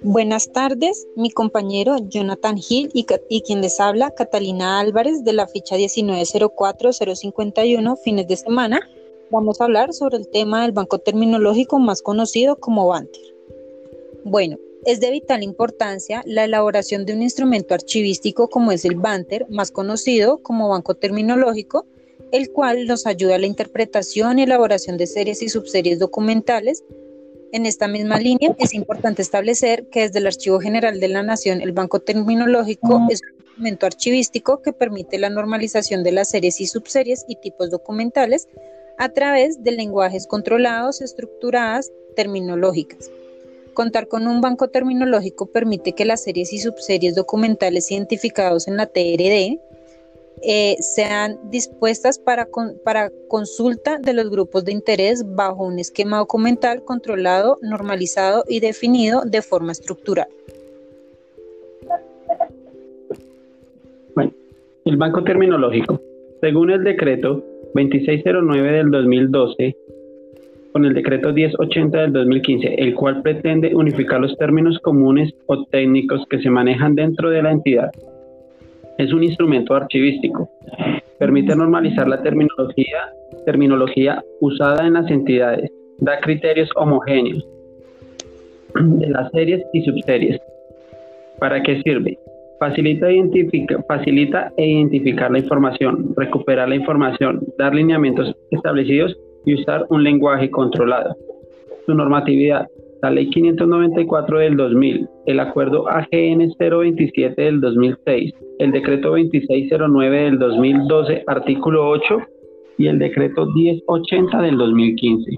Buenas tardes, mi compañero Jonathan Gil y, quien les habla, Catalina Álvarez, de la ficha 1904051, fines de semana. Vamos a hablar sobre el tema del banco terminológico más conocido como Banter. Bueno, es de vital importancia la elaboración de un instrumento archivístico como es el Banter, más conocido como banco terminológico, el cual nos ayuda a la interpretación y elaboración de series y subseries documentales en esta misma línea, es importante establecer que desde el Archivo General de la Nación, el Banco Terminológico es un documento archivístico que permite la normalización de las series y subseries y tipos documentales a través de lenguajes controlados, estructuradas, terminológicas. Contar con un banco terminológico permite que las series y subseries documentales identificados en la TRD eh, sean dispuestas para, para consulta de los grupos de interés bajo un esquema documental controlado, normalizado y definido de forma estructural. Bueno, el Banco Terminológico. Según el decreto 2609 del 2012, con el decreto 1080 del 2015, el cual pretende unificar los términos comunes o técnicos que se manejan dentro de la entidad es un instrumento archivístico. Permite normalizar la terminología, terminología usada en las entidades. Da criterios homogéneos de las series y subseries. ¿Para qué sirve? Facilita, facilita e identificar la información, recuperar la información, dar lineamientos establecidos y usar un lenguaje controlado. Su normatividad la Ley 594 del 2000, el Acuerdo AGN 027 del 2006, el Decreto 2609 del 2012, artículo 8, y el Decreto 1080 del 2015.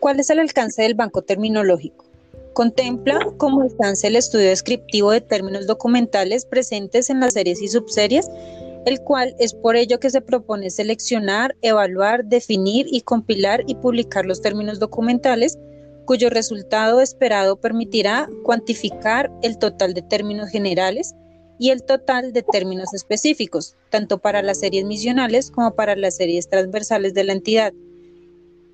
¿Cuál es el alcance del banco terminológico? Contempla como alcance el estudio descriptivo de términos documentales presentes en las series y subseries el cual es por ello que se propone seleccionar, evaluar, definir y compilar y publicar los términos documentales, cuyo resultado esperado permitirá cuantificar el total de términos generales y el total de términos específicos, tanto para las series misionales como para las series transversales de la entidad,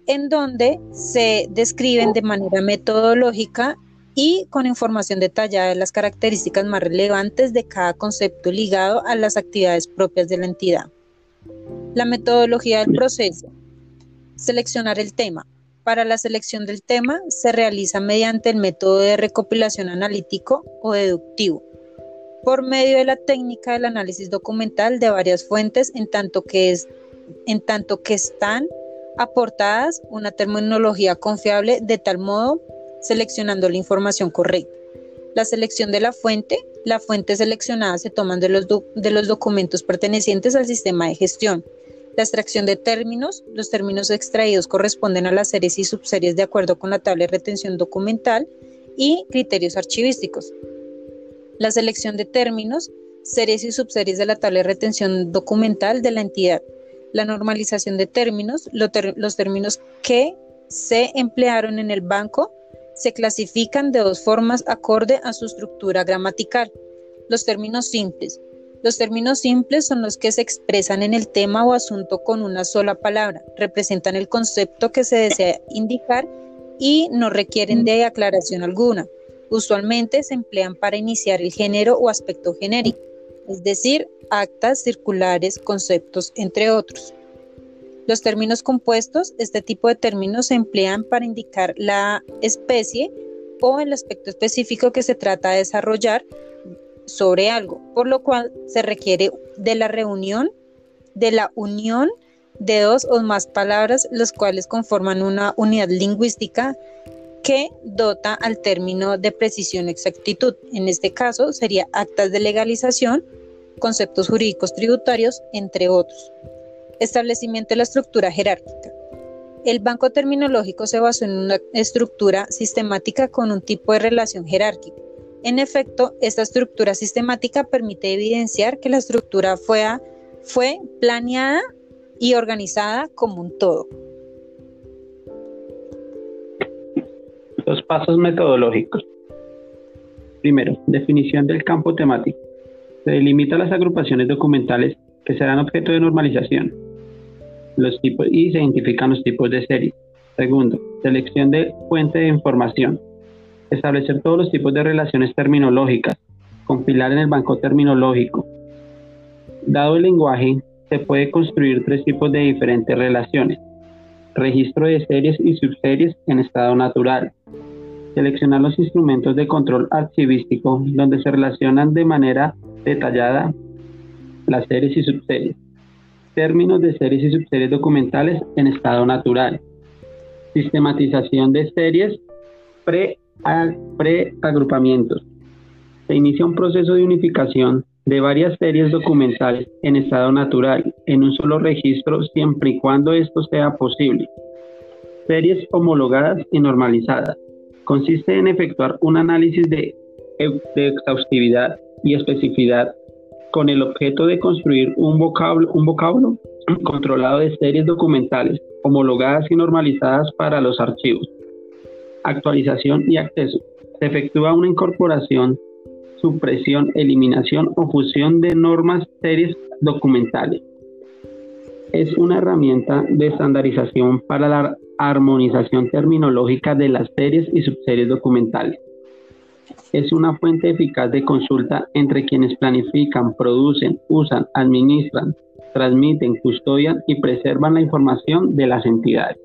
en donde se describen de manera metodológica y con información detallada de las características más relevantes de cada concepto ligado a las actividades propias de la entidad. La metodología del proceso. Seleccionar el tema. Para la selección del tema se realiza mediante el método de recopilación analítico o deductivo, por medio de la técnica del análisis documental de varias fuentes en tanto que, es, en tanto que están aportadas una terminología confiable de tal modo seleccionando la información correcta. La selección de la fuente. La fuente seleccionada se toman de los, de los documentos pertenecientes al sistema de gestión. La extracción de términos. Los términos extraídos corresponden a las series y subseries de acuerdo con la tabla de retención documental y criterios archivísticos. La selección de términos, series y subseries de la tabla de retención documental de la entidad. La normalización de términos, los términos que se emplearon en el banco se clasifican de dos formas acorde a su estructura gramatical. Los términos simples. Los términos simples son los que se expresan en el tema o asunto con una sola palabra, representan el concepto que se desea indicar y no requieren de aclaración alguna. Usualmente se emplean para iniciar el género o aspecto genérico, es decir, actas, circulares, conceptos, entre otros. Los términos compuestos, este tipo de términos se emplean para indicar la especie o el aspecto específico que se trata de desarrollar sobre algo, por lo cual se requiere de la reunión, de la unión de dos o más palabras, los cuales conforman una unidad lingüística que dota al término de precisión exactitud. En este caso sería actas de legalización, conceptos jurídicos tributarios, entre otros. Establecimiento de la estructura jerárquica. El banco terminológico se basó en una estructura sistemática con un tipo de relación jerárquica. En efecto, esta estructura sistemática permite evidenciar que la estructura fue, fue planeada y organizada como un todo. Los pasos metodológicos. Primero, definición del campo temático. Se delimita las agrupaciones documentales que serán objeto de normalización. Los tipos y se identifican los tipos de series. Segundo, selección de fuente de información. Establecer todos los tipos de relaciones terminológicas. Compilar en el banco terminológico. Dado el lenguaje, se puede construir tres tipos de diferentes relaciones. Registro de series y subseries en estado natural. Seleccionar los instrumentos de control archivístico donde se relacionan de manera detallada las series y subseries. Términos de series y subseries documentales en estado natural. Sistematización de series pre-agrupamientos. Se inicia un proceso de unificación de varias series documentales en estado natural en un solo registro siempre y cuando esto sea posible. Series homologadas y normalizadas. Consiste en efectuar un análisis de exhaustividad y especificidad con el objeto de construir un vocablo, un vocablo controlado de series documentales homologadas y normalizadas para los archivos. Actualización y acceso. Se efectúa una incorporación, supresión, eliminación o fusión de normas series documentales. Es una herramienta de estandarización para la armonización terminológica de las series y subseries documentales es una fuente eficaz de consulta entre quienes planifican, producen, usan, administran, transmiten, custodian y preservan la información de las entidades.